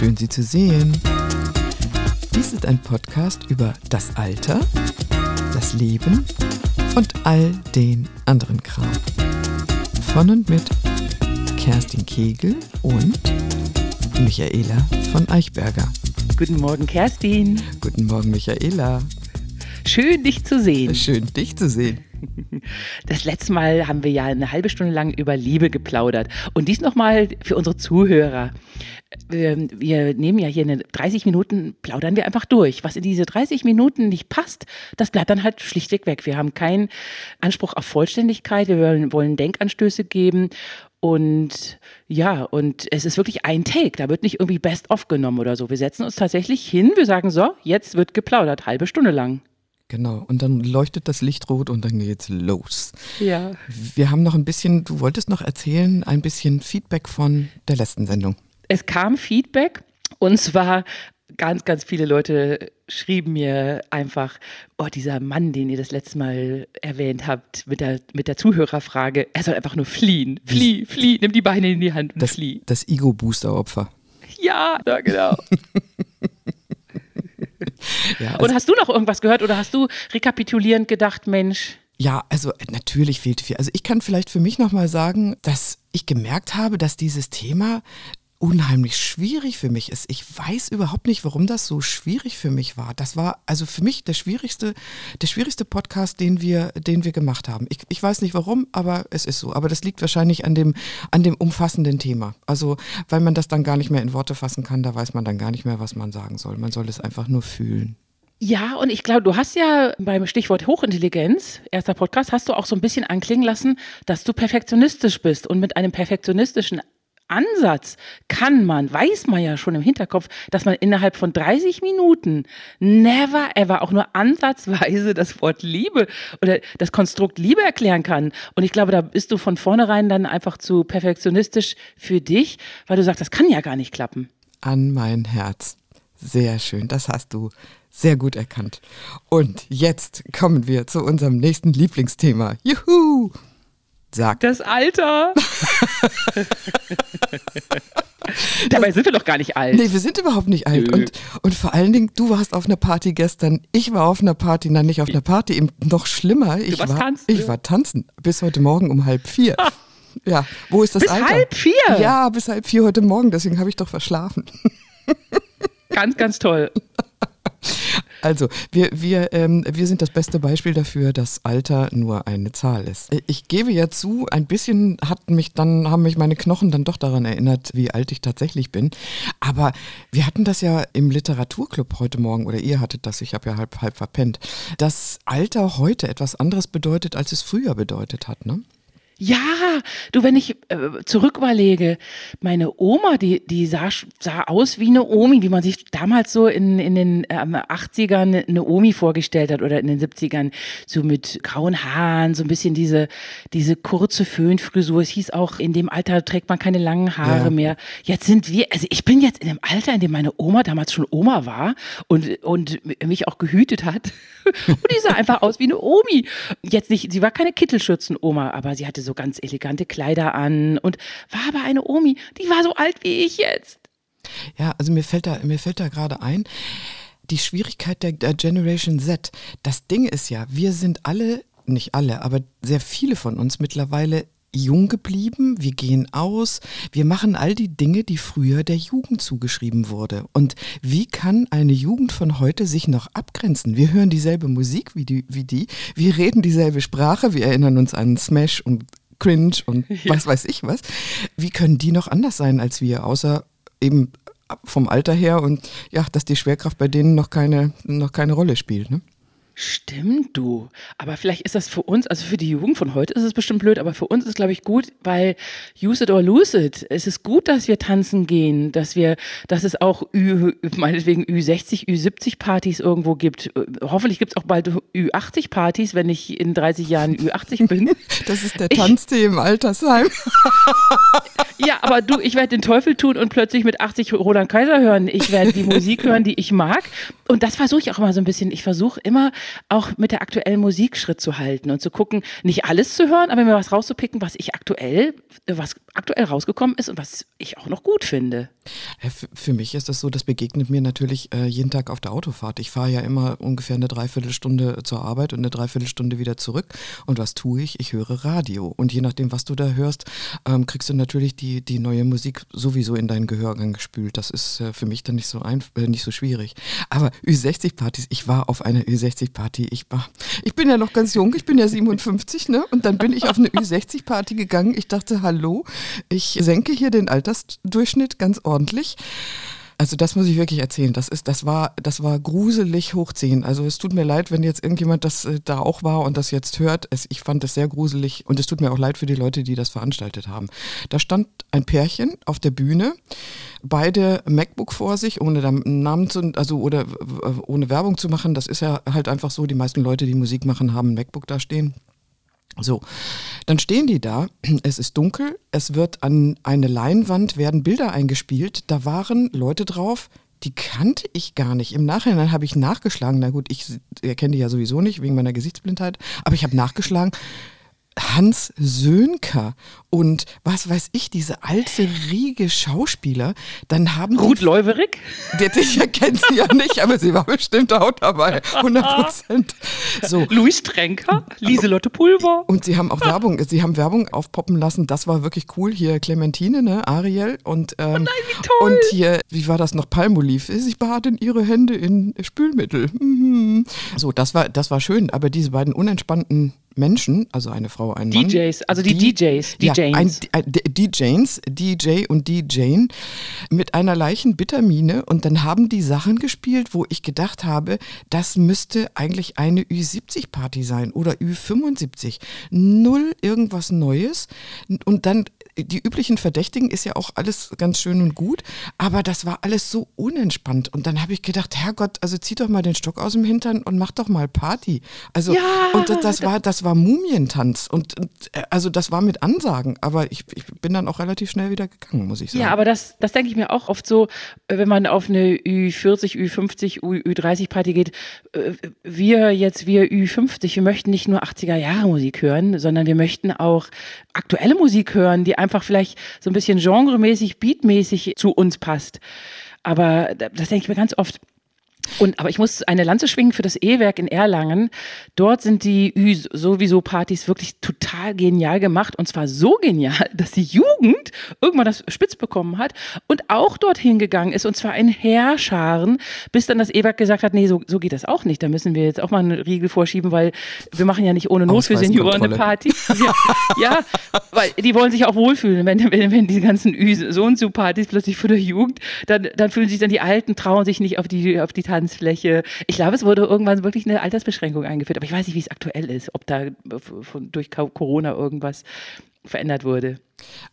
Schön, Sie zu sehen. Dies ist ein Podcast über das Alter, das Leben und all den anderen Kram. Von und mit Kerstin Kegel und Michaela von Eichberger. Guten Morgen, Kerstin. Guten Morgen, Michaela. Schön, dich zu sehen. Schön, dich zu sehen. Das letzte Mal haben wir ja eine halbe Stunde lang über Liebe geplaudert. Und dies nochmal für unsere Zuhörer. Ähm, wir nehmen ja hier eine 30 Minuten, plaudern wir einfach durch. Was in diese 30 Minuten nicht passt, das bleibt dann halt schlichtweg weg. Wir haben keinen Anspruch auf Vollständigkeit. Wir wollen, Denkanstöße geben. Und ja, und es ist wirklich ein Take. Da wird nicht irgendwie Best-of genommen oder so. Wir setzen uns tatsächlich hin. Wir sagen so, jetzt wird geplaudert, halbe Stunde lang. Genau, und dann leuchtet das Licht rot und dann geht's los. Ja. Wir haben noch ein bisschen, du wolltest noch erzählen, ein bisschen Feedback von der letzten Sendung. Es kam Feedback und zwar ganz, ganz viele Leute schrieben mir einfach, oh, dieser Mann, den ihr das letzte Mal erwähnt habt, mit der, mit der Zuhörerfrage, er soll einfach nur fliehen. Flieh, flieh, nimm die Beine in die Hand und Das, flieh. das Ego-Booster-Opfer. Ja, ja, genau. Ja, Und hast du noch irgendwas gehört oder hast du rekapitulierend gedacht, Mensch, Ja, also äh, natürlich fehlt viel. Also ich kann vielleicht für mich nochmal sagen, dass ich gemerkt habe, dass dieses Thema unheimlich schwierig für mich ist. Ich weiß überhaupt nicht, warum das so schwierig für mich war. Das war also für mich der schwierigste, der schwierigste Podcast, den wir, den wir gemacht haben. Ich, ich weiß nicht warum, aber es ist so. Aber das liegt wahrscheinlich an dem, an dem umfassenden Thema. Also, weil man das dann gar nicht mehr in Worte fassen kann, da weiß man dann gar nicht mehr, was man sagen soll. Man soll es einfach nur fühlen. Ja, und ich glaube, du hast ja beim Stichwort Hochintelligenz, erster Podcast, hast du auch so ein bisschen anklingen lassen, dass du perfektionistisch bist. Und mit einem perfektionistischen Ansatz kann man, weiß man ja schon im Hinterkopf, dass man innerhalb von 30 Minuten never ever auch nur ansatzweise das Wort Liebe oder das Konstrukt Liebe erklären kann. Und ich glaube, da bist du von vornherein dann einfach zu perfektionistisch für dich, weil du sagst, das kann ja gar nicht klappen. an mein Herz. Sehr schön, das hast du sehr gut erkannt. Und jetzt kommen wir zu unserem nächsten Lieblingsthema. Juhu! Sag. Das Alter. Dabei sind wir doch gar nicht alt. Nee, wir sind überhaupt nicht alt. Und, und vor allen Dingen, du warst auf einer Party gestern, ich war auf einer Party, nein, nicht auf einer Party, eben noch schlimmer. Ich war, tanzen, Ich war tanzen, bis heute Morgen um halb vier. Ja, wo ist das Bis Alter? halb vier? Ja, bis halb vier heute Morgen, deswegen habe ich doch verschlafen. Ganz, ganz toll. Also, wir, wir, ähm, wir sind das beste Beispiel dafür, dass Alter nur eine Zahl ist. Ich gebe ja zu, ein bisschen hat mich dann, haben mich meine Knochen dann doch daran erinnert, wie alt ich tatsächlich bin. Aber wir hatten das ja im Literaturclub heute Morgen, oder ihr hattet das, ich habe ja halb, halb verpennt, dass Alter heute etwas anderes bedeutet, als es früher bedeutet hat, ne? Ja, du, wenn ich äh, zurück überlege, meine Oma, die, die sah, sah aus wie eine Omi, wie man sich damals so in, in den ähm, 80ern eine Omi vorgestellt hat oder in den 70ern, so mit grauen Haaren, so ein bisschen diese, diese kurze Föhnfrisur. Es hieß auch, in dem Alter trägt man keine langen Haare Ja. mehr. Jetzt sind wir, also ich bin jetzt in dem Alter, in dem meine Oma damals schon Oma war und, und mich auch gehütet hat. Und die sah einfach aus wie eine Omi. Jetzt nicht, sie war keine Kittelschürzen-Oma, aber sie hatte so ganz elegante Kleider an und war aber eine Omi. Die war so alt wie ich jetzt. Ja, also mir fällt da, mir fällt da gerade ein, die Schwierigkeit der, der Generation Z. Das Ding ist ja, wir sind alle, nicht alle, aber sehr viele von uns mittlerweile jung geblieben, wir gehen aus, wir machen all die Dinge, die früher der Jugend zugeschrieben wurde. Und wie kann eine Jugend von heute sich noch abgrenzen? Wir hören dieselbe Musik wie die, wie die wir reden dieselbe Sprache, wir erinnern uns an Smash und Cringe und was weiß ich was. Wie können die noch anders sein als wir, außer eben vom Alter her und ja, dass die Schwerkraft bei denen noch keine, noch keine Rolle spielt. Ne? Stimmt, du. Aber vielleicht ist das für uns, also für die Jugend von heute ist es bestimmt blöd, aber für uns ist es, glaube ich, gut, weil use it or lose it. Es ist gut, dass wir tanzen gehen, dass wir, dass es auch Ü, meinetwegen Ü60, Ü70 Partys irgendwo gibt. Hoffentlich gibt es auch bald Ü80 Partys, wenn ich in 30 Jahren Ü80 bin. Das ist der Tanztee im Altersheim. Ja, aber du, ich werde den Teufel tun und plötzlich mit 80 Roland Kaiser hören. Ich werde die Musik hören, die ich mag. Und das versuche ich auch immer so ein bisschen. Ich versuche immer auch mit der aktuellen Musik Schritt zu halten und zu gucken, nicht alles zu hören, aber mir was rauszupicken, was ich aktuell, was aktuell rausgekommen ist und was ich auch noch gut finde. Für mich ist das so, das begegnet mir natürlich äh, jeden Tag auf der Autofahrt. Ich fahre ja immer ungefähr eine Dreiviertelstunde zur Arbeit und eine Dreiviertelstunde wieder zurück. Und was tue ich? Ich höre Radio. Und je nachdem, was du da hörst, ähm, kriegst du natürlich die, die neue Musik sowieso in deinen Gehörgang gespült. Das ist äh, für mich dann nicht so, ein, äh, nicht so schwierig. Aber Ü60-Partys, ich war auf einer Ü60-Party. Ich, ich bin ja noch ganz jung, ich bin ja 57, ne? Und dann bin ich auf eine Ü60-Party gegangen. Ich dachte, hallo, ich senke hier den Altersdurchschnitt ganz ordentlich. Also das muss ich wirklich erzählen. Das ist, das war, das war gruselig hochziehen. Also es tut mir leid, wenn jetzt irgendjemand das äh, da auch war und das jetzt hört. Es, ich fand das sehr gruselig und es tut mir auch leid für die Leute, die das veranstaltet haben. Da stand ein Pärchen auf der Bühne, beide MacBook vor sich, ohne Namen zu, also oder ohne Werbung zu machen. Das ist ja halt einfach so. Die meisten Leute, die Musik machen, haben ein MacBook da stehen. So, dann stehen die da, es ist dunkel, es wird an eine Leinwand, werden Bilder eingespielt, da waren Leute drauf, die kannte ich gar nicht. Im Nachhinein habe ich nachgeschlagen, na gut, ich erkenne die ja sowieso nicht wegen meiner Gesichtsblindheit, aber ich habe nachgeschlagen, Hans Sönker und was weiß ich, diese alte Riege Schauspieler, dann haben Ruth Leuwerig? Ich erkenne sie ja nicht, aber sie war bestimmt auch dabei, 100 Prozent. So. Luis Trenker, Lieselotte Pulver. Und sie haben auch Werbung, sie haben Werbung aufpoppen lassen, das war wirklich cool. Hier Clementine, ne, Ariel und, ähm, oh nein, wie toll. und hier, wie war das noch, Palmolive, sie baden ihre Hände in Spülmittel. Mhm. So, das war, das war schön, aber diese beiden unentspannten Menschen, also eine Frau, ein Mann. DJs, also die, die DJs, DJs. Ja, ein, ein, DJs, DJ und DJ mit einer leichten Bittermine und dann haben die Sachen gespielt, wo ich gedacht habe, das müsste eigentlich eine Ü70-Party sein oder Ü75. Null irgendwas Neues und dann die üblichen Verdächtigen ist ja auch alles ganz schön und gut, aber das war alles so unentspannt. Und dann habe ich gedacht, Herrgott, also zieh doch mal den Stock aus dem Hintern und mach doch mal Party. Also, ja, und das, das, war, das war Mumientanz. Und, und, äh, also das war mit Ansagen, aber ich, ich bin dann auch relativ schnell wieder gegangen, muss ich sagen. Ja, aber das, das denke ich mir auch oft so, äh, wenn man auf eine Ü40, Ü50, Ü30 Party geht, äh, wir jetzt, wir Ü50, wir möchten nicht nur 80er Jahre Musik hören, sondern wir möchten auch aktuelle Musik hören, die einfach vielleicht so ein bisschen genremäßig, beatmäßig zu uns passt. Aber das denke ich mir ganz oft. Und, aber ich muss eine Lanze schwingen für das E-Werk in Erlangen. Dort sind die Ü sowieso Partys wirklich total genial gemacht. Und zwar so genial, dass die Jugend irgendwann das spitz bekommen hat und auch dorthin gegangen ist. Und zwar in Heerscharen, bis dann das E-Werk gesagt hat, nee, so, so geht das auch nicht. Da müssen wir jetzt auch mal einen Riegel vorschieben, weil wir machen ja nicht ohne Not für Senioren eine Party. Ja, ja, weil die wollen sich auch wohlfühlen. Wenn, wenn, wenn diese ganzen Ü so und so Partys plötzlich für der Jugend, dann, dann fühlen sich dann die Alten, trauen sich nicht auf die, auf die Tanzfläche. Ich glaube, es wurde irgendwann wirklich eine Altersbeschränkung eingeführt, aber ich weiß nicht, wie es aktuell ist, ob da von, durch Corona irgendwas verändert wurde.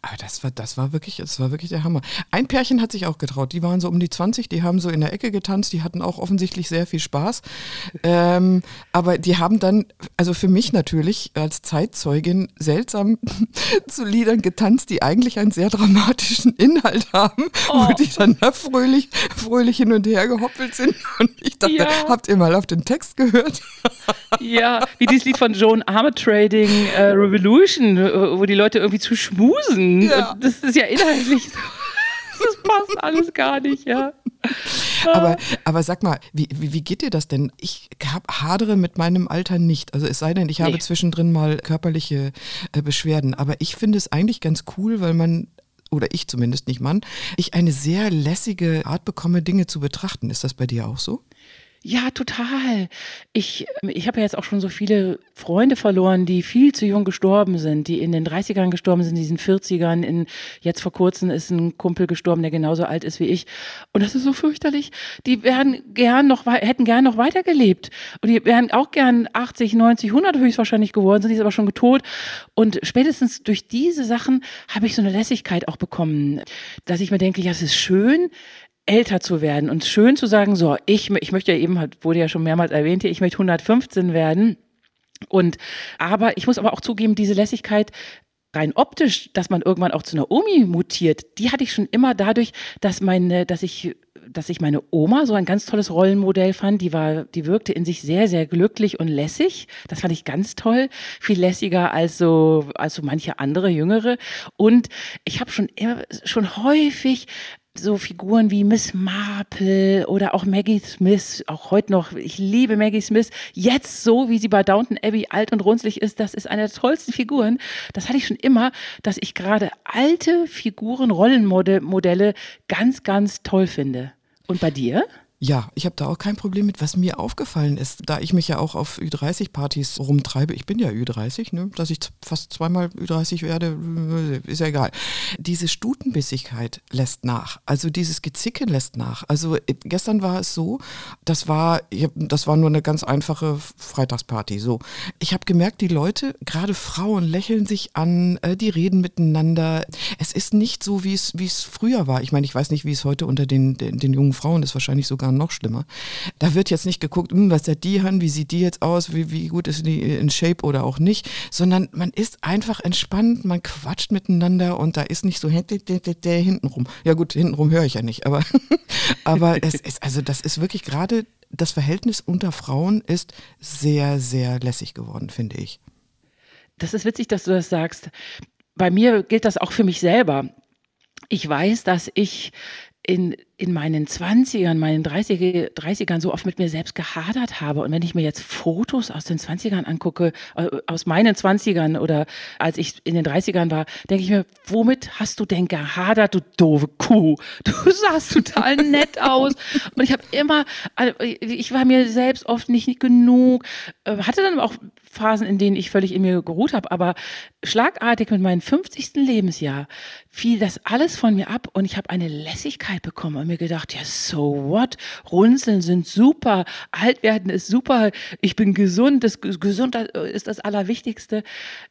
Aber das war, das war wirklich, das war wirklich der Hammer. Ein Pärchen hat sich auch getraut. Die waren so um die 20, die haben so in der Ecke getanzt, die hatten auch offensichtlich sehr viel Spaß. Ähm, aber die haben dann, also für mich natürlich als Zeitzeugin seltsam zu Liedern getanzt, die eigentlich einen sehr dramatischen Inhalt haben, oh. wo die dann da fröhlich, fröhlich hin und her gehoppelt sind. Und ich dachte, ja. habt ihr mal auf den Text gehört? Ja, wie dieses Lied von Joan Armatrading äh, Revolution, wo die Leute irgendwie zu schmusen Busen. Ja. Das ist ja inhaltlich so. Das passt alles gar nicht, ja. Aber, aber sag mal, wie, wie, wie geht dir das denn? Ich hab, hadere mit meinem Alter nicht. Also es sei denn, ich nee. habe zwischendrin mal körperliche äh, Beschwerden. Aber ich finde es eigentlich ganz cool, weil man oder ich zumindest nicht Mann, ich eine sehr lässige Art bekomme, Dinge zu betrachten. Ist das bei dir auch so? Ja, total. Ich, ich habe ja jetzt auch schon so viele Freunde verloren, die viel zu jung gestorben sind, die in den 30ern gestorben sind, in diesen 40ern. In, jetzt vor kurzem ist ein Kumpel gestorben, der genauso alt ist wie ich. Und das ist so fürchterlich. Die wären gern noch, hätten gern noch weitergelebt. Und die wären auch gern 80, 90, 100 höchstwahrscheinlich geworden, sind jetzt aber schon getot. Und spätestens durch diese Sachen habe ich so eine Lässigkeit auch bekommen, dass ich mir denke, ja, es ist schön, älter zu werden und schön zu sagen, so, ich, ich möchte ja eben, wurde ja schon mehrmals erwähnt hier, ich möchte 115 werden. Und, aber ich muss aber auch zugeben, diese Lässigkeit, rein optisch, dass man irgendwann auch zu einer Omi mutiert, die hatte ich schon immer dadurch, dass meine, dass ich dass ich meine Oma so ein ganz tolles Rollenmodell fand. Die war, die wirkte in sich sehr, sehr glücklich und lässig. Das fand ich ganz toll. Viel lässiger als so, als so manche andere Jüngere. Und ich habe schon schon häufig so Figuren wie Miss Marple oder auch Maggie Smith, auch heute noch, ich liebe Maggie Smith, jetzt so, wie sie bei Downton Abbey alt und runzlig ist, das ist eine der tollsten Figuren. Das hatte ich schon immer, dass ich gerade alte Figuren, Rollenmodelle ganz, ganz toll finde. Und bei dir? Ja, ich habe da auch kein Problem mit. Was mir aufgefallen ist, da ich mich ja auch auf Ü30-Partys rumtreibe, ich bin ja Ü30, ne, dass ich fast zweimal Ü30 werde, äh, ist ja egal. Diese Stutenbissigkeit lässt nach. Also dieses Gezicken lässt nach. Also äh, gestern war es so, das war, das war nur eine ganz einfache Freitagsparty. So, ich habe gemerkt, die Leute, gerade Frauen, lächeln sich an, äh, die reden miteinander. Es ist nicht so, wie es früher war. Ich meine, ich weiß nicht, wie es heute unter den, den, den jungen Frauen ist. Wahrscheinlich sogar sogar noch schlimmer. Da wird jetzt nicht geguckt, hm, was hat die an, wie sieht die jetzt aus, wie, wie gut ist die in Shape oder auch nicht, sondern man ist einfach entspannt, man quatscht miteinander und da ist nicht so hintenrum. Ja gut, hintenrum höre ich ja nicht, aber, aber es ist, also das ist wirklich gerade das Verhältnis unter Frauen ist sehr, sehr lässig geworden, finde ich. Das ist witzig, dass du das sagst. Bei mir gilt das auch für mich selber. Ich weiß, dass ich in, in meinen 20ern, meinen 30, 30ern so oft mit mir selbst gehadert habe. Und wenn ich mir jetzt Fotos aus den 20ern angucke, aus meinen 20ern oder als ich in den 30ern war, denke ich mir, womit hast du denn gehadert, du doofe Kuh? Du sahst total nett aus. Und ich habe immer, also, ich war mir selbst oft nicht genug, äh, hatte dann auch Phasen, in denen ich völlig in mir geruht habe, aber schlagartig mit meinem 50. Lebensjahr fiel das alles von mir ab und ich habe eine Lässigkeit bekommen und mir gedacht, ja, so what? Runzeln sind super, alt werden ist super, ich bin gesund, das Gesundheit ist das Allerwichtigste.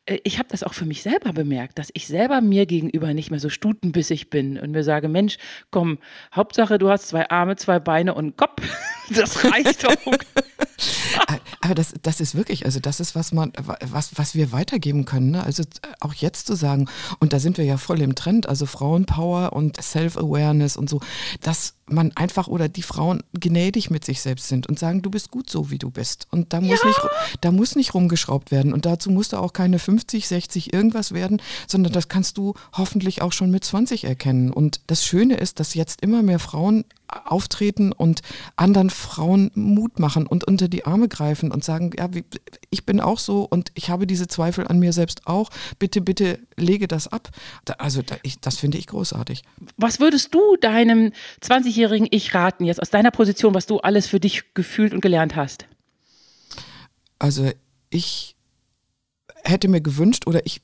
Äh, ich habe das auch für mich selber bemerkt, dass ich selber mir gegenüber nicht mehr so stutenbissig bin und mir sage, Mensch, komm, Hauptsache du hast zwei Arme, zwei Beine und einen Kopf. Das reicht doch. Aber das, das ist wirklich, also das ist, was man, was, was wir weitergeben können. Ne? Also auch jetzt zu sagen, und da sind wir ja voll im Trend, also Frauenpower und Self-Awareness und so, dass man einfach oder die Frauen gnädig mit sich selbst sind und sagen, du bist gut so, wie du bist. Und da muss, ja. nicht, da muss nicht rumgeschraubt werden. Und dazu musst du auch keine 50, 60 irgendwas werden, sondern das kannst du hoffentlich auch schon mit 20 erkennen. Und das Schöne ist, dass jetzt immer mehr Frauen auftreten und anderen Frauen Mut machen und unter die Arme greifen und sagen, ja, ich bin auch so und ich habe diese Zweifel an mir selbst auch. Bitte, bitte lege das ab. Also das finde ich großartig. Was würdest du deinem 20-jährigen Ich raten jetzt aus deiner Position, was du alles für dich gefühlt und gelernt hast? Also ich hätte mir gewünscht oder ich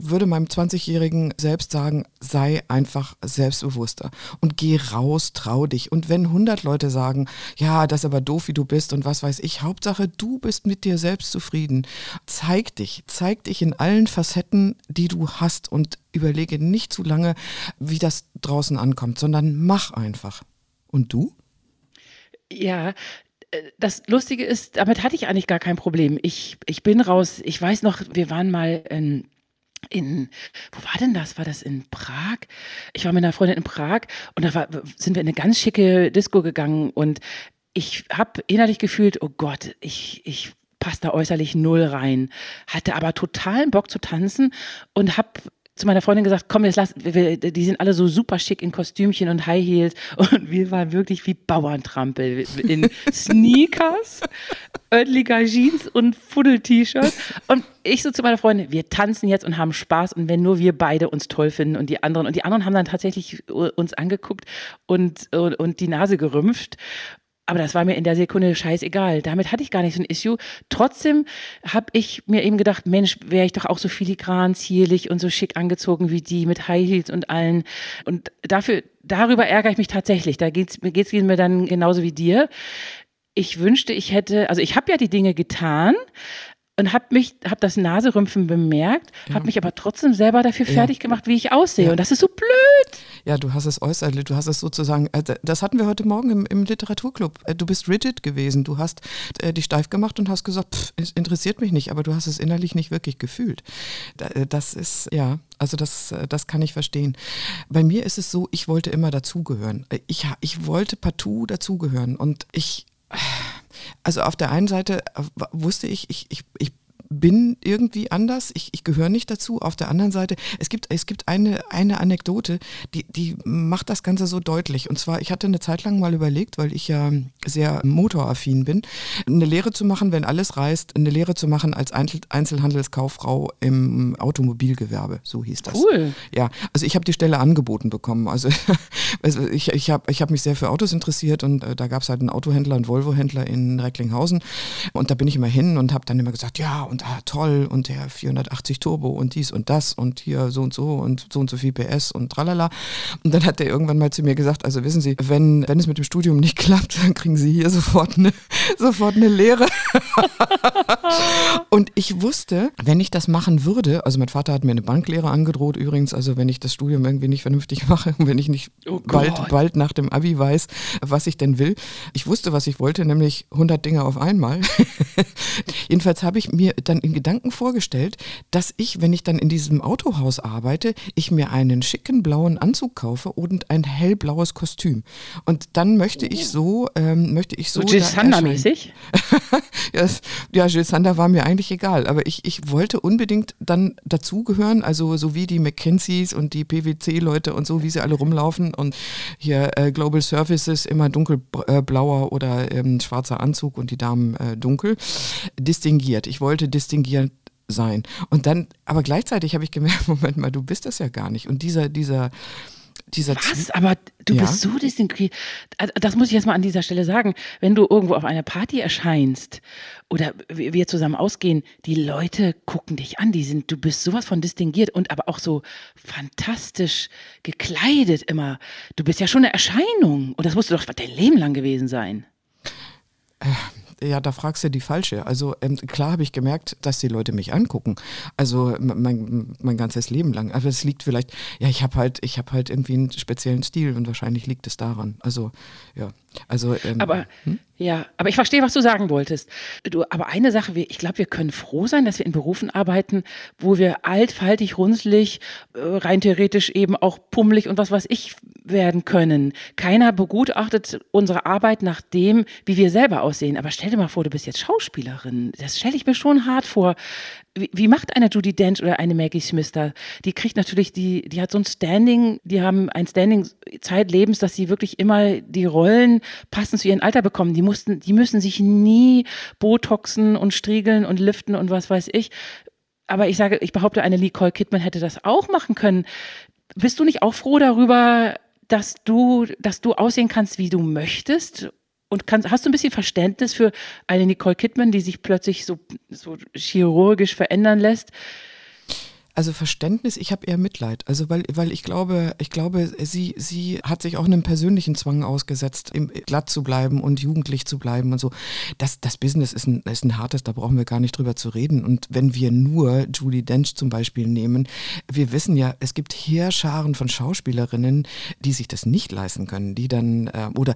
würde meinem 20-jährigen selbst sagen, sei einfach selbstbewusster und geh raus, trau dich. Und wenn 100 Leute sagen, ja, das ist aber doof, wie du bist und was weiß ich, Hauptsache, du bist mit dir selbst zufrieden. Zeig dich, zeig dich in allen Facetten, die du hast und überlege nicht zu lange, wie das draußen ankommt, sondern mach einfach. Und du? Ja, das Lustige ist, damit hatte ich eigentlich gar kein Problem. Ich, ich bin raus, ich weiß noch, wir waren mal in, in, wo war denn das? War das in Prag? Ich war mit einer Freundin in Prag und da war, sind wir in eine ganz schicke Disco gegangen und ich habe innerlich gefühlt, oh Gott, ich, ich passe da äußerlich null rein, hatte aber totalen Bock zu tanzen und habe zu meiner Freundin gesagt, komm, jetzt lass, wir, die sind alle so super schick in Kostümchen und High Heels. Und wir waren wirklich wie Bauerntrampel in Sneakers, Oettinger Jeans und Fuddel-T-Shirt und ich so zu meiner Freundin, wir tanzen jetzt und haben Spaß. Und wenn nur wir beide uns toll finden und die anderen. Und die anderen haben dann tatsächlich uns angeguckt und, und, und die Nase gerümpft aber das war mir in der Sekunde scheißegal. Damit hatte ich gar nicht so ein Issue. Trotzdem habe ich mir eben gedacht, Mensch, wäre ich doch auch so filigran, zierlich und so schick angezogen wie die mit High Heels und allen. Und dafür, darüber ärgere ich mich tatsächlich. Da geht's, geht's mir dann genauso wie dir. Ich wünschte, ich hätte, also ich habe ja die Dinge getan, und habe mich, habe das Naserümpfen bemerkt, ja. habe mich aber trotzdem selber dafür ja. fertig gemacht, wie ich aussehe. Ja. Und das ist so blöd. Ja, du hast es äußerlich, du hast es sozusagen, äh, das hatten wir heute Morgen im, im Literaturclub. Äh, du bist rigid gewesen. Du hast äh, dich steif gemacht und hast gesagt, pff, es interessiert mich nicht, aber du hast es innerlich nicht wirklich gefühlt. Äh, das ist, ja, also das, das kann ich verstehen. Bei mir ist es so, ich wollte immer dazugehören. Ich, ich wollte partout dazugehören und ich also auf der einen Seite wusste ich, ich, ich, ich bin irgendwie anders, ich, ich gehöre nicht dazu. Auf der anderen Seite, es gibt, es gibt eine, eine Anekdote, die, die macht das Ganze so deutlich. Und zwar, ich hatte eine Zeit lang mal überlegt, weil ich ja sehr motoraffin bin, eine Lehre zu machen, wenn alles reißt, eine Lehre zu machen als Einzelhandelskauffrau im Automobilgewerbe, so hieß das. Cool. Ja, also ich habe die Stelle angeboten bekommen. Also, also ich, ich habe ich hab mich sehr für Autos interessiert und äh, da gab es halt einen Autohändler, einen Volvo-Händler in Recklinghausen und da bin ich immer hin und habe dann immer gesagt, ja und ah, toll und der 480 Turbo und dies und das und hier so und so und so und so viel PS und tralala. Und dann hat der irgendwann mal zu mir gesagt, also wissen Sie, wenn, wenn es mit dem Studium nicht klappt, dann kriegen Sie hier sofort eine, sofort eine Lehre. und ich wusste, wenn ich das machen würde, also mein Vater hat mir eine Banklehre angedroht übrigens, also wenn ich das Studium irgendwie nicht vernünftig mache und wenn ich nicht oh bald, bald nach dem Abi weiß, was ich denn will. Ich wusste, was ich wollte, nämlich 100 Dinge auf einmal. Jedenfalls habe ich mir dann in Gedanken vorgestellt, dass ich, wenn ich dann in diesem Autohaus arbeite, ich mir einen schicken blauen Anzug kaufe und ein hellblaues Kostüm. Und dann möchte ich so, ähm, möchte ich so. So Jill Sander-mäßig? ja, ja, Jill Sander war mir eigentlich egal, aber ich, ich wollte unbedingt dann dazugehören, also so wie die McKinseys und die PwC-Leute und so, wie sie alle rumlaufen und hier äh, Global Services immer dunkelblauer äh, oder ähm, schwarzer Anzug und die Damen äh, dunkel. Distinguiert. Ich wollte distinguiert sein. Und dann, aber gleichzeitig habe ich gemerkt, Moment mal, du bist das ja gar nicht. Und dieser, dieser, dieser Was? Aber du ja? bist so distinguiert. Das muss ich jetzt mal an dieser Stelle sagen. Wenn du irgendwo auf einer Party erscheinst oder wir zusammen ausgehen, die Leute gucken dich an. Die sind, du bist sowas von distinguiert und aber auch so fantastisch gekleidet immer. Du bist ja schon eine Erscheinung. Und das musst du doch dein Leben lang gewesen sein. Ja, da fragst du die falsche. Also ähm, klar habe ich gemerkt, dass die Leute mich angucken. Also mein, mein ganzes Leben lang. Aber es liegt vielleicht, ja, ich habe halt, ich habe halt irgendwie einen speziellen Stil und wahrscheinlich liegt es daran. Also ja, also. Ähm, aber hm? ja, aber ich verstehe, was du sagen wolltest. Du, aber eine Sache, ich glaube, wir können froh sein, dass wir in Berufen arbeiten, wo wir altfaltig, runzlig, äh, rein theoretisch eben auch pummelig und was weiß ich werden können. Keiner begutachtet unsere Arbeit nach dem, wie wir selber aussehen. Aber stell dir mal vor, du bist jetzt Schauspielerin. Das stelle ich mir schon hart vor. Wie, wie, macht eine Judy Dench oder eine Maggie Smith da? Die kriegt natürlich, die, die hat so ein Standing, die haben ein Standing Zeitlebens, dass sie wirklich immer die Rollen passend zu ihrem Alter bekommen. Die mussten, die müssen sich nie Botoxen und striegeln und liften und was weiß ich. Aber ich sage, ich behaupte, eine Nicole Kidman hätte das auch machen können. Bist du nicht auch froh darüber, dass du, dass du aussehen kannst, wie du möchtest? Und kannst, hast du ein bisschen Verständnis für eine Nicole Kidman, die sich plötzlich so, so chirurgisch verändern lässt? Also Verständnis, ich habe eher Mitleid. Also weil, weil ich glaube, ich glaube, sie, sie hat sich auch einem persönlichen Zwang ausgesetzt, im, glatt zu bleiben und jugendlich zu bleiben und so. Das, das Business ist ein, ist ein hartes, da brauchen wir gar nicht drüber zu reden. Und wenn wir nur Julie Dench zum Beispiel nehmen, wir wissen ja, es gibt Heerscharen von Schauspielerinnen, die sich das nicht leisten können, die dann, äh, oder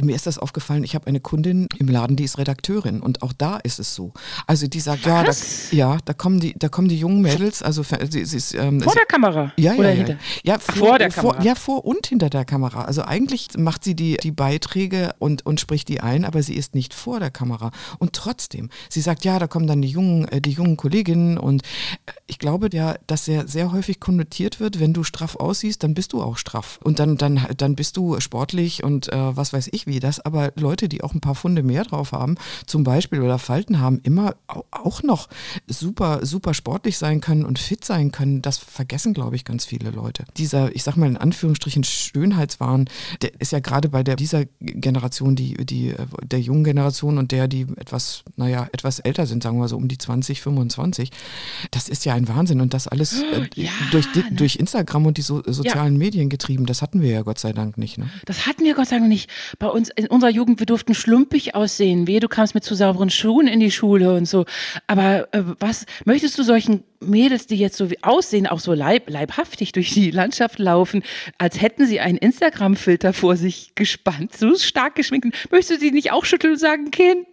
mir ist das aufgefallen, ich habe eine Kundin im Laden, die ist Redakteurin und auch da ist es so. Also die sagt, ja da, ja, da kommen die, da kommen die jungen Mädels, also sie, sie ist, ähm, vor der Kamera? Ja, Oder ja, hinter? Ja, ja vor, vor, der Kamera. ja, vor und hinter der Kamera. Also eigentlich macht sie die, die Beiträge und, und spricht die ein, aber sie ist nicht vor der Kamera. Und trotzdem, sie sagt, ja, da kommen dann die jungen, äh, die jungen Kolleginnen und äh, ich glaube ja, dass sehr, sehr häufig konnotiert wird, wenn du straff aussiehst, dann bist du auch straff. Und dann, dann, dann bist du sportlich und äh, was weiß ich wie das. Aber Leute, die auch ein paar Funde mehr drauf haben, zum Beispiel oder Falten haben, immer auch noch super, super sportlich sein können und fit sein können, das vergessen, glaube ich, ganz viele Leute. Dieser, ich sag mal in Anführungsstrichen, Schönheitswahn, der ist ja gerade bei der, dieser Generation, die, die, der jungen Generation und der, die etwas, naja, etwas älter sind, sagen wir so um die 20, 25, das ist ja ein Wahnsinn und das alles äh, ja, durch, ne? durch Instagram und die so, sozialen ja. Medien getrieben, das hatten wir ja Gott sei Dank nicht. Ne? Das hatten wir Gott sei Dank nicht. Bei uns in unserer Jugend, wir durften schlumpig aussehen. Wehe, du kamst mit zu sauberen Schuhen in die Schule und so. Aber äh, was möchtest du solchen Mädels, die jetzt so aussehen, auch so leib, leibhaftig durch die Landschaft laufen, als hätten sie einen Instagram-Filter vor sich gespannt, so stark geschminkt. Möchtest du sie nicht auch schütteln und sagen, Kind,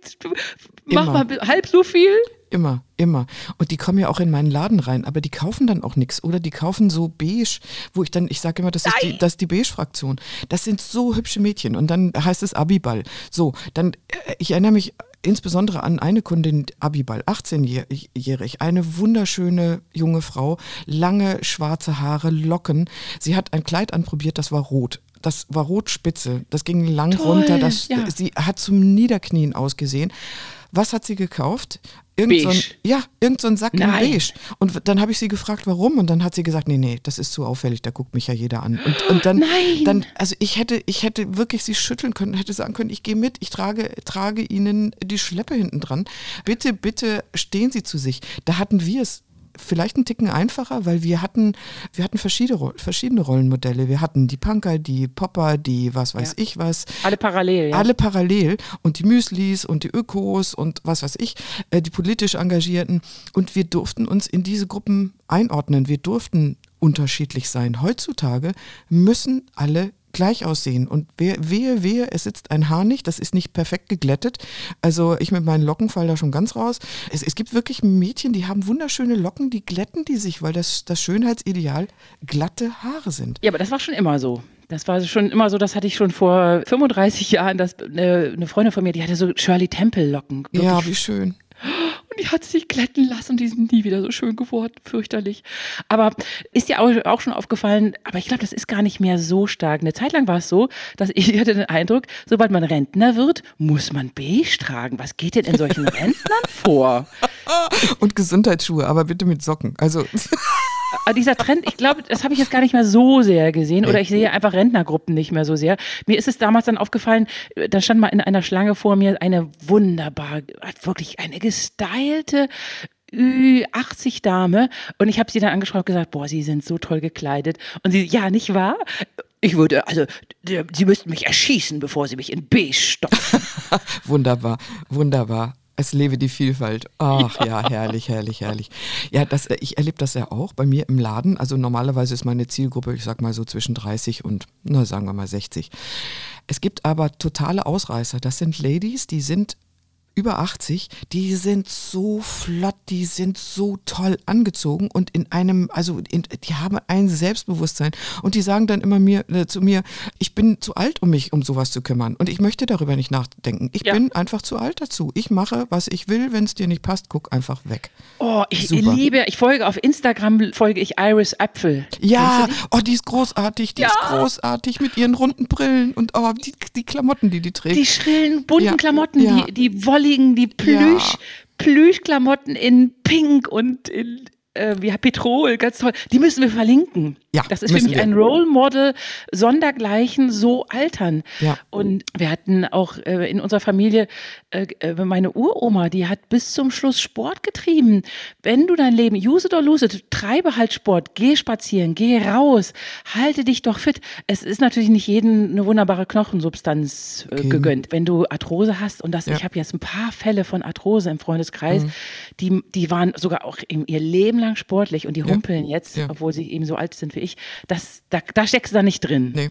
mach Immer. mal halb so viel? Immer, immer. Und die kommen ja auch in meinen Laden rein, aber die kaufen dann auch nichts. Oder die kaufen so beige, wo ich dann, ich sage immer, das ist die, das ist die Beige-Fraktion. Das sind so hübsche Mädchen. Und dann heißt es Abiball. So, dann, äh, ich erinnere mich insbesondere an eine Kundin, Abibal, 18-jährig, eine wunderschöne junge Frau, lange schwarze Haare, Locken. Sie hat ein Kleid anprobiert, das war rot. Das war rotspitze, das ging lang Toll, runter, das, ja. sie hat zum Niederknien ausgesehen. Was hat sie gekauft? Irgend so ein, ja, irgend so ein Sack in Nein. beige. Und dann habe ich sie gefragt, warum? Und dann hat sie gesagt, nee, nee, das ist zu auffällig, da guckt mich ja jeder an. Und, und dann, Nein. dann, also ich hätte, ich hätte wirklich sie schütteln können, hätte sagen können, ich gehe mit, ich trage, trage ihnen die Schleppe hinten dran. Bitte, bitte stehen Sie zu sich. Da hatten wir es vielleicht einen Ticken einfacher, weil wir hatten, wir hatten verschiedene, verschiedene Rollenmodelle. Wir hatten die Punker, die Popper, die was weiß Ja. ich was. Alle parallel, ja. Alle parallel und die Müslis und die Ökos und was weiß ich, äh, die politisch Engagierten. Und wir durften uns in diese Gruppen einordnen. Wir durften unterschiedlich sein. Heutzutage müssen alle gleich aussehen. Und wehe, wehe, es sitzt ein Haar nicht, das ist nicht perfekt geglättet. Also ich mit meinen Locken fall da schon ganz raus. Es, es gibt wirklich Mädchen, die haben wunderschöne Locken, die glätten die sich, weil das, das Schönheitsideal glatte Haare sind. Ja, aber das war schon immer so. Das war schon immer so, das hatte ich schon vor 35 Jahren, dass eine, eine Freundin von mir, die hatte so Shirley Temple Locken. Ja, wie schön. Und die hat sich glätten lassen und die sind nie wieder so schön geworden, fürchterlich. Aber ist dir auch, schon aufgefallen, aber ich glaube, das ist gar nicht mehr so stark. Eine Zeit lang war es so, dass ich hatte den Eindruck, sobald man Rentner wird, muss man beige tragen. Was geht denn in solchen Rentnern vor? Und Gesundheitsschuhe, aber bitte mit Socken. Also Aber dieser Trend, ich glaube, das habe ich jetzt gar nicht mehr so sehr gesehen oder ich sehe einfach Rentnergruppen nicht mehr so sehr. Mir ist es damals dann aufgefallen, äh, da stand mal in einer Schlange vor mir eine wunderbar, wirklich eine gestylte Ü80-Dame und ich habe sie dann angeschaut und gesagt, boah, sie sind so toll gekleidet. Und sie, ja, nicht wahr? Ich würde, also, sie müssten mich erschießen, bevor sie mich in beige stopfen. Wunderbar, wunderbar. Es lebe die Vielfalt. Ach ja, herrlich, herrlich, herrlich. Ja, das, äh, ich erlebe das ja auch bei mir im Laden. Also normalerweise ist meine Zielgruppe, ich sag mal so zwischen 30 und, na, sagen wir mal 60. Es gibt aber totale Ausreißer. Das sind Ladies, die sind über 80, die sind so flott, die sind so toll angezogen und in einem, also in, die haben ein Selbstbewusstsein und die sagen dann immer mir äh, zu mir, ich bin zu alt, um mich um sowas zu kümmern und ich möchte darüber nicht nachdenken. Ich Ja. bin einfach zu alt dazu. Ich mache, was ich will, wenn es dir nicht passt, guck einfach weg. Oh, ich Super. liebe, ich folge auf Instagram, folge ich Iris Apfel. Ja, oh, die ist großartig, die Ja. ist großartig mit ihren runden Brillen und oh, die, die Klamotten, die die trägt. Die schrillen, bunten Ja, Klamotten, die, die wolligen, die Plüsch, Ja. Plüschklamotten in Pink und in äh, wie Petrol, ganz toll. Die müssen wir verlinken. Ja, das ist für mich wir. ein Role Model, sondergleichen, so altern. Ja. Und wir hatten auch äh, in unserer Familie äh, äh, meine Uroma, die hat bis zum Schluss Sport getrieben. Wenn du dein Leben, use it or lose it, treibe halt Sport, geh spazieren, geh raus, halte dich doch fit. Es ist natürlich nicht jedem eine wunderbare Knochensubstanz äh, Okay. gegönnt. Wenn du Arthrose hast, und das, Ja. Mhm. ich habe jetzt ein paar Fälle von Arthrose im Freundeskreis, die, die waren sogar auch im, ihr Leben lang sportlich und die humpeln jetzt, Ja. obwohl sie eben so alt sind wie ich. Das, da, da steckst du da nicht drin. Nee.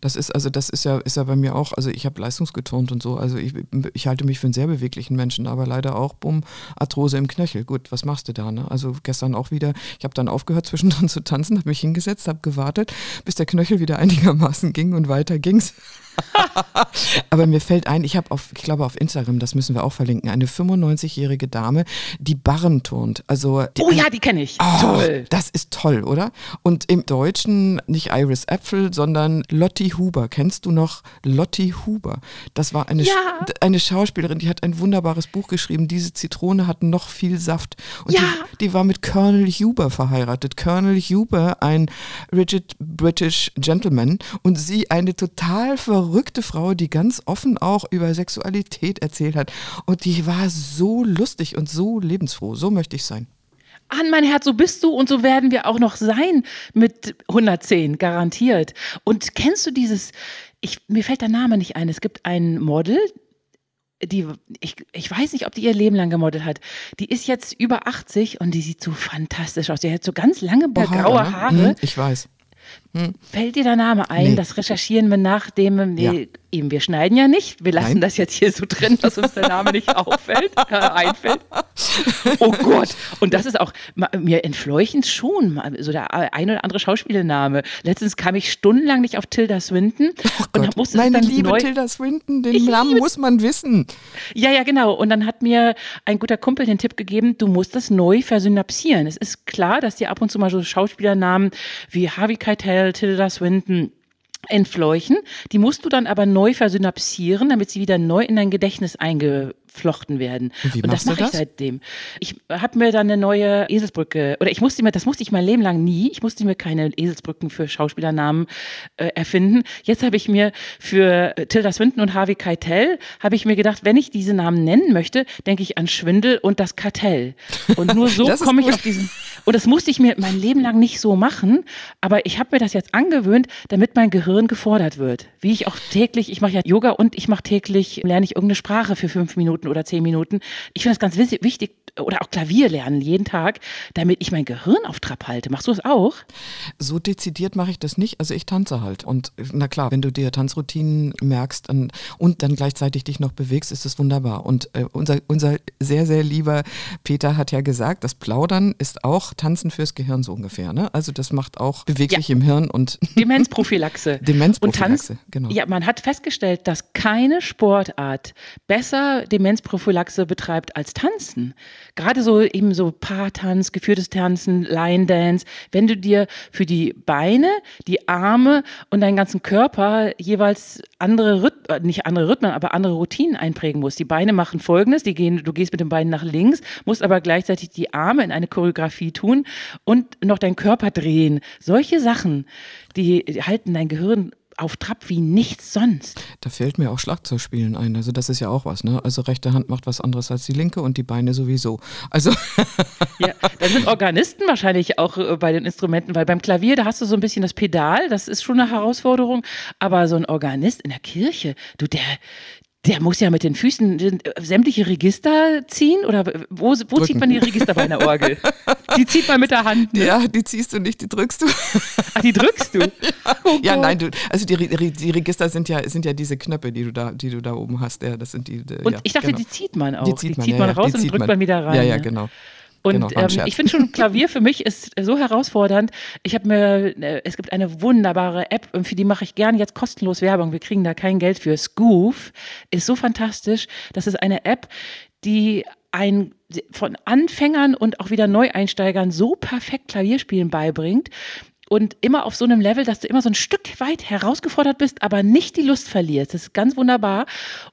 Das ist also das ist ja ist ja bei mir auch, also ich habe leistungsgeturnt und so, also ich, ich halte mich für einen sehr beweglichen Menschen, aber leider auch bumm Arthrose im Knöchel. Gut, was machst du da, ne? Also gestern auch wieder, ich habe dann aufgehört zwischendrin zu tanzen, habe mich hingesetzt, habe gewartet, bis der Knöchel wieder einigermaßen ging und weiter ging's. aber mir fällt ein, ich habe auf ich glaube auf Instagram, das müssen wir auch verlinken, eine 95-jährige Dame, die Barren turnt. Also die, Oh ja, die kenne ich. Oh, Toll. Das ist toll, oder? Und im Deutschen nicht Iris Apfel, sondern Lotti Huber. Kennst du noch Lotti Huber? Das war eine, Ja. Sch- eine Schauspielerin, die hat ein wunderbares Buch geschrieben. Diese Zitrone hat noch viel Saft. Und Ja. die, die war mit Colonel Huber verheiratet. Colonel Huber, ein rigid British Gentleman. Und sie eine total verrückte Frau, die ganz offen auch über Sexualität erzählt hat. Und die war so lustig und so lebensfroh. So möchte ich sein. An mein Herz, so bist du und so werden wir auch noch sein mit 110, garantiert. Und kennst du dieses, ich, mir fällt der Name nicht ein, es gibt ein Model, die, ich, ich weiß nicht, ob die ihr Leben lang gemodelt hat. Die ist jetzt über 80 und die sieht so fantastisch aus. Die hat so ganz lange graue ne? Haare. Hm, Ich weiß. Fällt dir der Name ein? Nee. Das recherchieren wir nach dem. Nee, Eben, wir schneiden ja nicht. Wir lassen Nein. das jetzt hier so drin, dass uns der Name nicht auffällt, äh, einfällt. Oh Gott. Und das ist auch, mir entfleuchen schon so der ein oder andere Schauspielername. Letztens kam ich stundenlang nicht auf Tilda Swinton und Gott, musste meine dann liebe neu, Tilda Swinton, den Ich Namen muss man wissen. Ja, ja, genau. Und dann hat mir ein guter Kumpel den Tipp gegeben, du musst das neu versynapsieren. Es ist klar, dass dir ab und zu mal so Schauspielernamen wie Harvey Keitel, Tilda Swinton entfleuchen. Die musst du dann aber neu versynapsieren, damit sie wieder neu in dein Gedächtnis eingeflochten werden. Und wie das machst du mache ich das? seitdem. Ich habe mir dann eine neue Eselsbrücke, oder ich musste mir, das musste ich mein Leben lang nie, ich musste mir keine Eselsbrücken für Schauspielernamen äh, erfinden. Jetzt habe ich mir für äh, Tilda Swinton und Harvey Keitel, habe ich mir gedacht, wenn ich diese Namen nennen möchte, denke ich an Schwindel und das Kartell. Und nur so Das komme ich gut. auf diesen, und das musste ich mir mein Leben lang nicht so machen, aber ich habe mir das jetzt angewöhnt, damit mein Gehirn gefordert wird. Wie ich auch täglich, ich mache ja Yoga und ich mache täglich, lerne ich irgendeine Sprache für fünf Minuten oder zehn Minuten. Ich finde das ganz wichtig, oder auch Klavier lernen jeden Tag, damit ich mein Gehirn auf Trab halte. Machst du es auch? So dezidiert mache ich das nicht. Also ich tanze halt. Und na klar, wenn du dir Tanzroutinen merkst und, und dann gleichzeitig dich noch bewegst, ist das wunderbar. Und äh, unser, unser sehr, sehr lieber Peter hat ja gesagt, das Plaudern ist auch Tanzen fürs Gehirn so ungefähr. Ne? Also das macht auch beweglich im Hirn und Demenzprophylaxe. Demenzprophylaxe, Und Tanz, genau. Ja, man hat festgestellt, dass keine Sportart besser Demenzprophylaxe betreibt als Tanzen. Gerade so eben so Paartanz, geführtes Tanzen, Line Dance. Wenn du dir für die Beine, die Arme und deinen ganzen Körper jeweils andere Rhythmen, nicht andere Rhythmen, aber andere Routinen einprägen musst. Die Beine machen folgendes, die gehen, du gehst mit den Beinen nach links, musst aber gleichzeitig die Arme in eine Choreografie tun und noch deinen Körper drehen. Solche Sachen, die halten dein Gehirn auf Trab wie nichts sonst. Da fällt mir auch Schlagzeugspielen ein. Also das ist ja auch was. Ne? Also rechte Hand macht was anderes als die linke und die Beine sowieso. Also Ja, da sind Organisten wahrscheinlich auch äh, bei den Instrumenten, weil beim Klavier, da hast du so ein bisschen das Pedal, das ist schon eine Herausforderung. Aber so ein Organist in der Kirche, du, der, der muss ja mit den Füßen äh, sämtliche Register ziehen oder wo, wo zieht man die Register bei einer Orgel? Die zieht man mit der Hand. Ne? ja, die ziehst du nicht, die drückst du. Ach, die drückst du. Oh Ja, nein, du, also die, die Register sind ja, sind ja diese Knöpfe, die du da, die du da oben hast. Ja, das sind die. die Und ja, ich dachte, genau. die zieht man auch. Die zieht man, ja, man ja, raus die und zieht drückt man. man wieder rein. Ja, ja, ne? genau. Und Genau, ähm, ich finde schon, Klavier für mich ist so herausfordernd. Ich habe mir, äh, es gibt eine wunderbare App, für die mache ich gerne jetzt kostenlos Werbung. Wir kriegen da kein Geld für. Scoof ist so fantastisch. Das ist eine App, die ein von Anfängern und auch wieder Neueinsteigern so perfekt Klavierspielen beibringt. Und immer auf so einem Level, dass du immer so ein Stück weit herausgefordert bist, aber nicht die Lust verlierst. Das ist ganz wunderbar.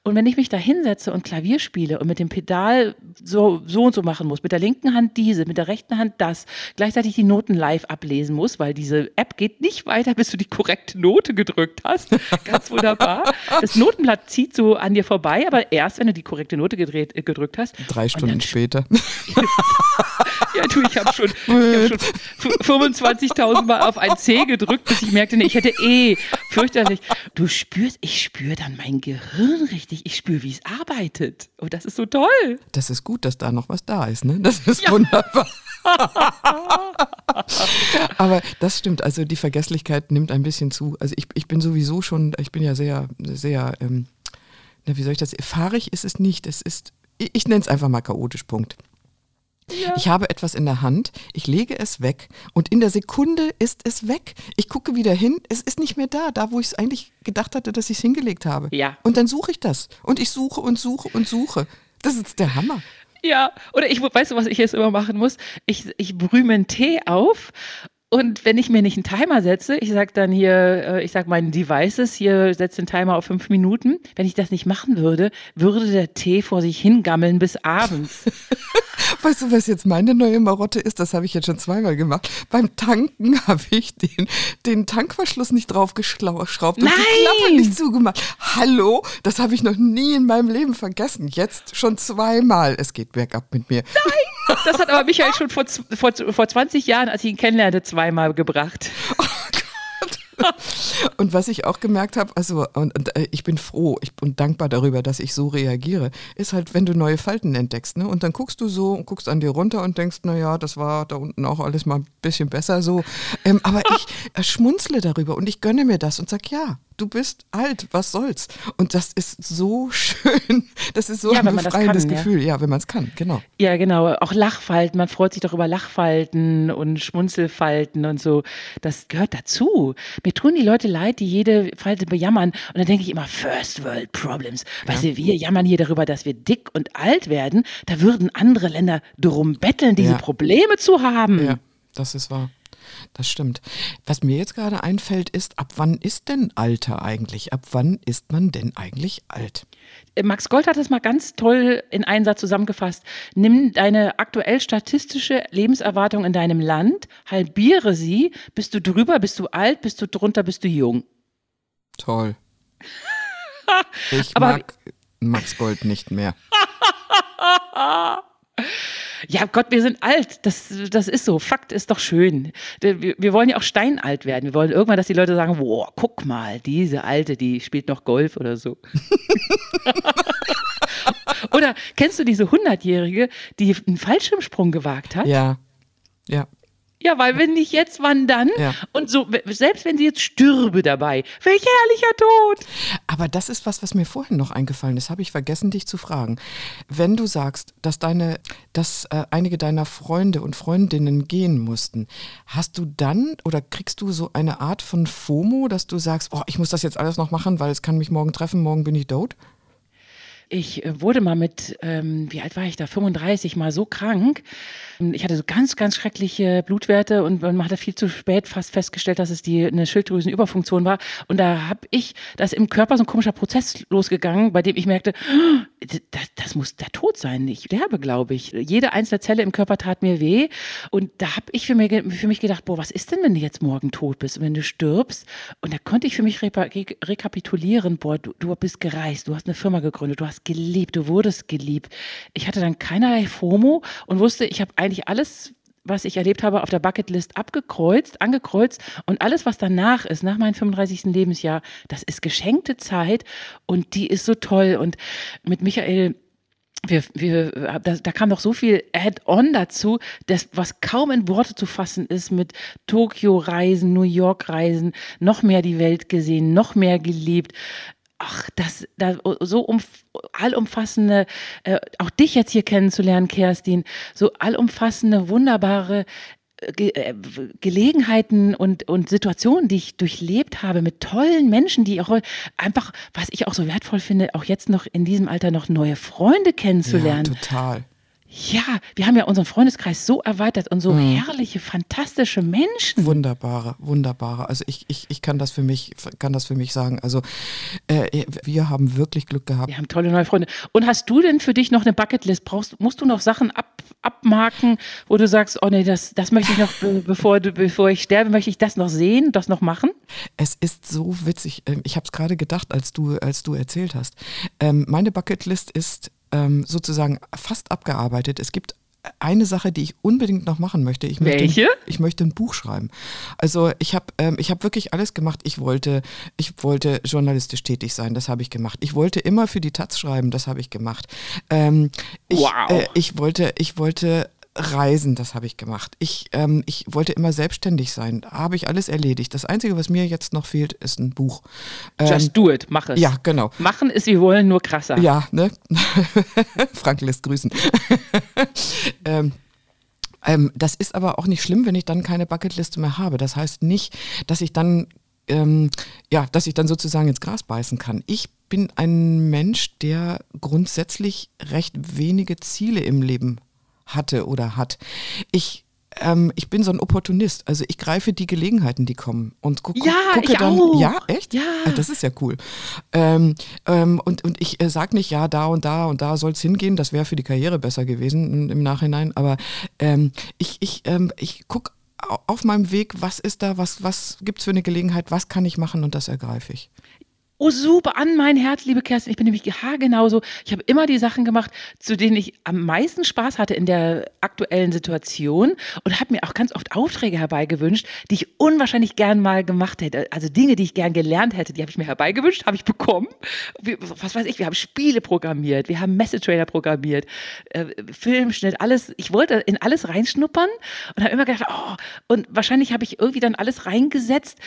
Und wenn ich mich da hinsetze und Klavier spiele und mit dem Pedal so, so und so machen muss, mit der linken Hand diese, mit der rechten Hand das, gleichzeitig die Noten live ablesen muss, weil diese App geht nicht weiter, bis du die korrekte Note gedrückt hast. Ganz wunderbar. Das Notenblatt zieht so an dir vorbei, aber erst, wenn du die korrekte Note gedreht, äh, gedrückt hast. Drei Und Stunden später. ja, du, ich habe schon, ich hab schon f- 25.000 Mal auf ein C gedrückt, bis ich merkte, nee, ich hätte E. Fürchterlich. Du spürst, ich spüre dann mein Gehirn richtig. Ich spüre, wie es arbeitet. Und das ist so toll. Das ist gut, dass da noch was da ist, ne? Das ist wunderbar. Aber das stimmt, also die Vergesslichkeit nimmt ein bisschen zu. Also ich, ich bin sowieso schon, ich bin ja sehr, sehr, ähm, na, wie soll ich das, fahrig ist es nicht. Es ist, ich, ich nenne es einfach mal chaotisch, Punkt. Ich habe etwas in der Hand, ich lege es weg und in der Sekunde ist es weg. Ich gucke wieder hin, es ist nicht mehr da, da wo ich es eigentlich gedacht hatte, dass ich es hingelegt habe. Ja. Und dann suche ich das. Und ich suche und suche und suche. Das ist der Hammer. Ja, oder ich, weißt du, was ich jetzt immer machen muss? Ich, ich brühe mir einen Tee auf und wenn ich mir nicht einen Timer setze, ich sage dann hier, äh, ich sage meinen Devices, hier setze den Timer auf fünf Minuten. Wenn ich das nicht machen würde, würde der Tee vor sich hingammeln bis abends. Weißt du, was jetzt meine neue Marotte ist? Das habe ich jetzt schon zweimal gemacht. Beim Tanken habe ich den, den Tankverschluss nicht draufgeschraubt und Nein! die Klappe nicht zugemacht. Hallo? Das habe ich noch nie in meinem Leben vergessen. Jetzt schon zweimal. Es geht bergab mit mir. Das hat aber Michael schon vor, vor, vor 20 Jahren, als ich ihn kennenlernte, zweimal gebracht. Und was ich auch gemerkt habe, also und, und äh, ich bin froh ich bin dankbar darüber, dass ich so reagiere, ist halt, wenn du neue Falten entdeckst, ne? Und dann guckst du so und guckst an dir runter und denkst, naja, das war da unten auch alles mal ein bisschen besser so. Ähm, aber ich äh, schmunzle darüber und ich gönne mir das und sag, ja, du bist alt, was soll's? Und das ist so schön. Das ist so Ja, ein befreiendes kann, ja. Gefühl. Ja, wenn man es kann, genau. Ja, genau. Auch Lachfalten. Man freut sich doch über Lachfalten und Schmunzelfalten und so. Das gehört dazu. Mir tun die Leute leid, die jede Falte bejammern. Und dann denke ich immer, First World Problems. Weißt du, wir jammern hier darüber, dass wir dick und alt werden. Da würden andere Länder drum betteln, diese Ja. Probleme zu haben. Ja, das ist wahr. Das stimmt. Was mir jetzt gerade einfällt, ist, ab wann ist denn Alter eigentlich? Ab wann ist man denn eigentlich alt? Äh, Max Gold hat das mal ganz toll in einen Satz zusammengefasst. Nimm deine aktuell statistische Lebenserwartung in deinem Land, halbiere sie, bist du drüber, bist du alt, bist du drunter, bist du jung. Toll. Ich Aber- mag Max Gold nicht mehr. Ja, Gott, wir sind alt. Das, das ist so. Fakt ist doch schön. Wir, wir wollen ja auch steinalt werden. Wir wollen irgendwann, dass die Leute sagen, boah, guck mal, diese Alte, die spielt noch Golf oder so. oder kennst du diese Hundertjährige, die einen Fallschirmsprung gewagt hat? Ja. Ja. Ja, weil wenn nicht jetzt, wann dann? Ja. Und so, selbst wenn sie jetzt stürbe dabei, welch herrlicher Tod. Aber das ist was, was mir vorhin noch eingefallen ist. Habe ich vergessen, dich zu fragen. Wenn du sagst, dass deine, dass äh, einige deiner Freunde und Freundinnen gehen mussten, hast du dann oder kriegst du so eine Art von FOMO, dass du sagst, oh, ich muss das jetzt alles noch machen, weil es kann mich morgen treffen, morgen bin ich tot? Ich äh, wurde mal mit, ähm, wie alt war ich da, 35 mal so krank. Ich hatte so ganz, ganz schreckliche Blutwerte und man hatte viel zu spät fast festgestellt, dass es die eine Schilddrüsenüberfunktion war. Und da habe ich, da ist im Körper so ein komischer Prozess losgegangen, bei dem ich merkte, das, das muss der Tod sein. Ich sterbe, glaube ich. Jede einzelne Zelle im Körper tat mir weh. Und da habe ich für, ge- für mich gedacht, boah, was ist denn, wenn du jetzt morgen tot bist, wenn du stirbst? Und da konnte ich für mich re rekapitulieren, boah, du, du bist gereist, du hast eine Firma gegründet, du hast geliebt, du wurdest geliebt. Ich hatte dann keinerlei FOMO und wusste, ich habe eigentlich alles was ich erlebt habe, auf der Bucketlist abgekreuzt, angekreuzt und alles, was danach ist, nach meinem 35. Lebensjahr, das ist geschenkte Zeit und die ist so toll und mit Michael wir, wir, da, da kam noch so viel Add-on dazu, das, was kaum in Worte zu fassen ist, mit Tokio-Reisen, New York-Reisen, noch mehr die Welt gesehen, noch mehr geliebt. Ach, das, das so um, allumfassende, äh, auch dich jetzt hier kennenzulernen, Kerstin, so allumfassende, wunderbare äh, Ge äh, Gelegenheiten und, und Situationen, die ich durchlebt habe mit tollen Menschen, die auch einfach, was ich auch so wertvoll finde, auch jetzt noch in diesem Alter noch neue Freunde Ja, kennenzulernen. total. Ja, wir haben ja unseren Freundeskreis so erweitert und so herrliche, fantastische Menschen. Wunderbare, wunderbare. Also ich, ich, ich kann das für mich, kann das für mich sagen. Also äh, wir haben wirklich Glück gehabt. Wir haben tolle neue Freunde. Und hast du denn für dich noch eine Bucketlist? Brauchst, musst du noch Sachen ab, abmarken, wo du sagst, oh nee, das, das möchte ich noch, be- bevor, du, bevor ich sterbe, möchte ich das noch sehen, das noch machen? Es ist so witzig. Ähm, Ich habe es gerade gedacht, als du, als du erzählt hast. Ähm, meine Bucketlist ist ähm, sozusagen fast abgearbeitet. Es gibt eine Sache, die ich unbedingt noch machen möchte. Ich möchte Welche? ich möchte ein Buch schreiben. Also ich habe ähm, ich habe wirklich alles gemacht. Ich wollte ich wollte journalistisch tätig sein. Das habe ich gemacht. Ich wollte immer für die Taz schreiben. Das habe ich gemacht. Ähm, ich, Wow. äh, ich wollte ich wollte Reisen, das habe ich gemacht. Ich, ähm, ich wollte immer selbstständig sein. Habe ich alles erledigt. Das Einzige, was mir jetzt noch fehlt, ist ein Buch. Ähm, Just do it, mach es. ja, genau. Machen ist, wir wollen, nur krasser. Ja, ne? Frank lässt grüßen. ähm, ähm, das ist aber auch nicht schlimm, wenn ich dann keine Bucketliste mehr habe. Das heißt nicht, dass ich dann, ähm, ja, dass ich dann sozusagen ins Gras beißen kann. Ich bin ein Mensch, der grundsätzlich recht wenige Ziele im Leben hatte oder hat. Ich ähm, ich bin so ein Opportunist. Also ich greife die Gelegenheiten, die kommen und gu gu- Ja, gucke dann. auch. Ja, echt? Ja. Ah, das ist ja cool. Ähm, ähm, und, und ich äh, sage nicht, ja, da und da und da soll es hingehen. Das wäre für die Karriere besser gewesen im, im Nachhinein. Aber ähm, ich, ich, ähm, ich gucke auf meinem Weg, was ist da, was, was gibt es für eine Gelegenheit, was kann ich machen und das ergreife ich. Oh, super, an mein Herz, liebe Kerstin. Ich bin nämlich genauso. Ich habe immer die Sachen gemacht, zu denen ich am meisten Spaß hatte in der aktuellen Situation und habe mir auch ganz oft Aufträge herbeigewünscht, die ich unwahrscheinlich gern mal gemacht hätte. Also Dinge, die ich gern gelernt hätte, die habe ich mir herbeigewünscht, habe ich bekommen. Was weiß ich, wir haben Spiele programmiert, wir haben Messetrailer programmiert, äh, Filmschnitt, alles. Ich wollte in alles reinschnuppern und habe immer gedacht, oh, und wahrscheinlich habe ich irgendwie dann alles reingesetzt,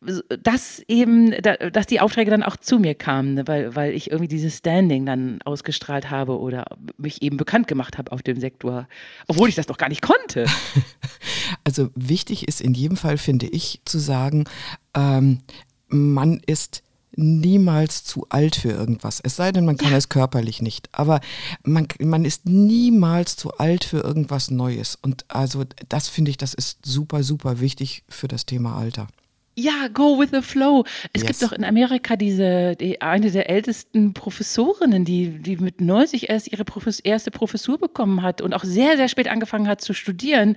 dass eben, dass die Aufträge dann auch zu mir kamen, ne, weil, weil ich irgendwie dieses Standing dann ausgestrahlt habe oder mich eben bekannt gemacht habe auf dem Sektor, obwohl ich das doch gar nicht konnte. Also wichtig ist in jedem Fall, finde ich, zu sagen, ähm, man ist niemals zu alt für irgendwas. Es sei denn, man kann ja. es körperlich nicht. Aber man, man ist niemals zu alt für irgendwas Neues. Und also das finde ich, das ist super, super wichtig für das Thema Alter. Ja, go with the flow. Es yes. gibt doch in Amerika diese, die, eine der ältesten Professorinnen, die, die mit 90 erst ihre Profes erste Professur bekommen hat und auch sehr, sehr spät angefangen hat zu studieren.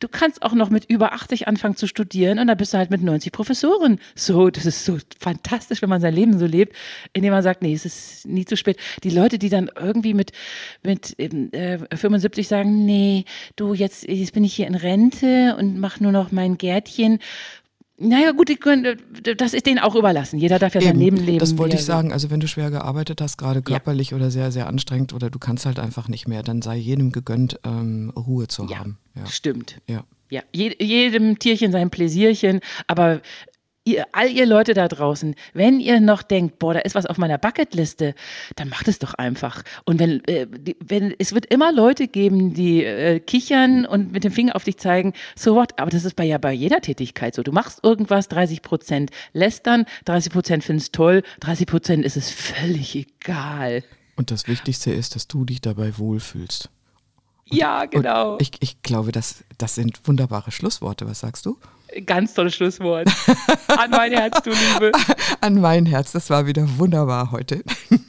Du kannst auch noch mit über 80 anfangen zu studieren und dann bist du halt mit 90 Professoren. So, das ist so fantastisch, wenn man sein Leben so lebt, indem man sagt, nee, es ist nie zu spät. Die Leute, die dann irgendwie mit, mit äh, 75 sagen, nee, du, jetzt, jetzt bin ich hier in Rente und mache nur noch mein Gärtchen naja, gut, können, das ist denen auch überlassen. Jeder darf ja Eben, sein Leben leben. Das wollte ich sagen. Also, wenn du schwer gearbeitet hast, gerade körperlich ja. oder sehr, sehr anstrengend oder du kannst halt einfach nicht mehr, dann sei jedem gegönnt, ähm, Ruhe zu ja, haben. Ja, stimmt. Ja. Ja, jedem Tierchen sein Pläsierchen, aber ihr, all ihr Leute da draußen, wenn ihr noch denkt, boah, da ist was auf meiner Bucketliste, dann macht es doch einfach. Und wenn, äh, die, wenn es wird immer Leute geben, die äh, kichern und mit dem Finger auf dich zeigen, so what, aber das ist bei ja bei jeder Tätigkeit so. Du machst irgendwas, 30 Prozent lästern, 30 Prozent findest toll, 30 Prozent ist es völlig egal. Und das Wichtigste ist, dass du dich dabei wohlfühlst. Und, ja, genau. Ich, ich glaube, das, das sind wunderbare Schlussworte. Was sagst du? Ganz tolles Schlusswort. An mein Herz, du Liebe. An mein Herz, das war wieder wunderbar heute.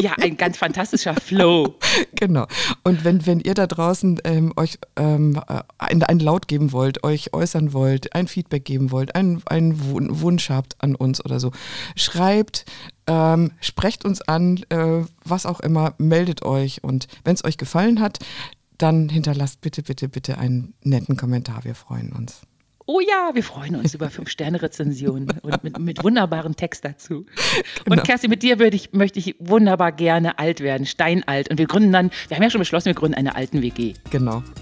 Ja, ein ganz fantastischer Flow. Genau. Und wenn, wenn ihr da draußen ähm, euch ähm, einen, einen Laut geben wollt, euch äußern wollt, ein Feedback geben wollt, einen, einen Wunsch habt an uns oder so, schreibt, ähm, sprecht uns an, äh, was auch immer, meldet euch. Und wenn es euch gefallen hat, dann hinterlasst bitte, bitte, bitte einen netten Kommentar. Wir freuen uns. Oh ja, wir freuen uns über Fünf-Sterne-Rezensionen und mit, mit wunderbaren Text dazu. Genau. Und Kerstin, mit dir würde ich, möchte ich wunderbar gerne alt werden, steinalt. Und wir gründen dann, wir haben ja schon beschlossen, wir gründen eine alten WG. Genau.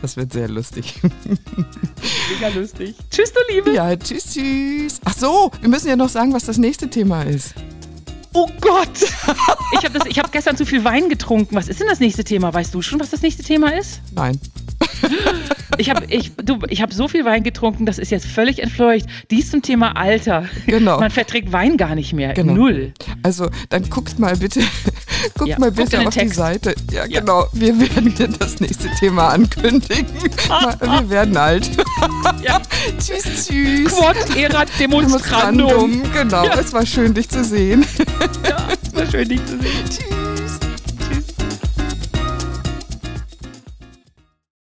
Das wird sehr lustig. Mega lustig. Tschüss, du Liebe. Ja, tschüss, tschüss. Ach so, wir müssen ja noch sagen, was das nächste Thema ist. Oh Gott! Ich habe hab gestern zu viel Wein getrunken. Was ist denn das nächste Thema? Weißt du schon, was das nächste Thema ist? Nein. Ich habe ich, hab so viel Wein getrunken, das ist jetzt völlig entfleucht. Dies zum Thema Alter. Genau. Man verträgt Wein gar nicht mehr. Genau. Null. Also dann guckt mal bitte, guckt ja, mal bitte auf Text. die Seite. Ja, ja, genau. Wir werden dir das nächste Thema ankündigen. Wir werden alt. Ja. tschüss, tschüss. Quod erat demonstrandum. Genau, ja. es war schön, dich zu sehen. Ja, es war schön, dich zu sehen. Tschüss.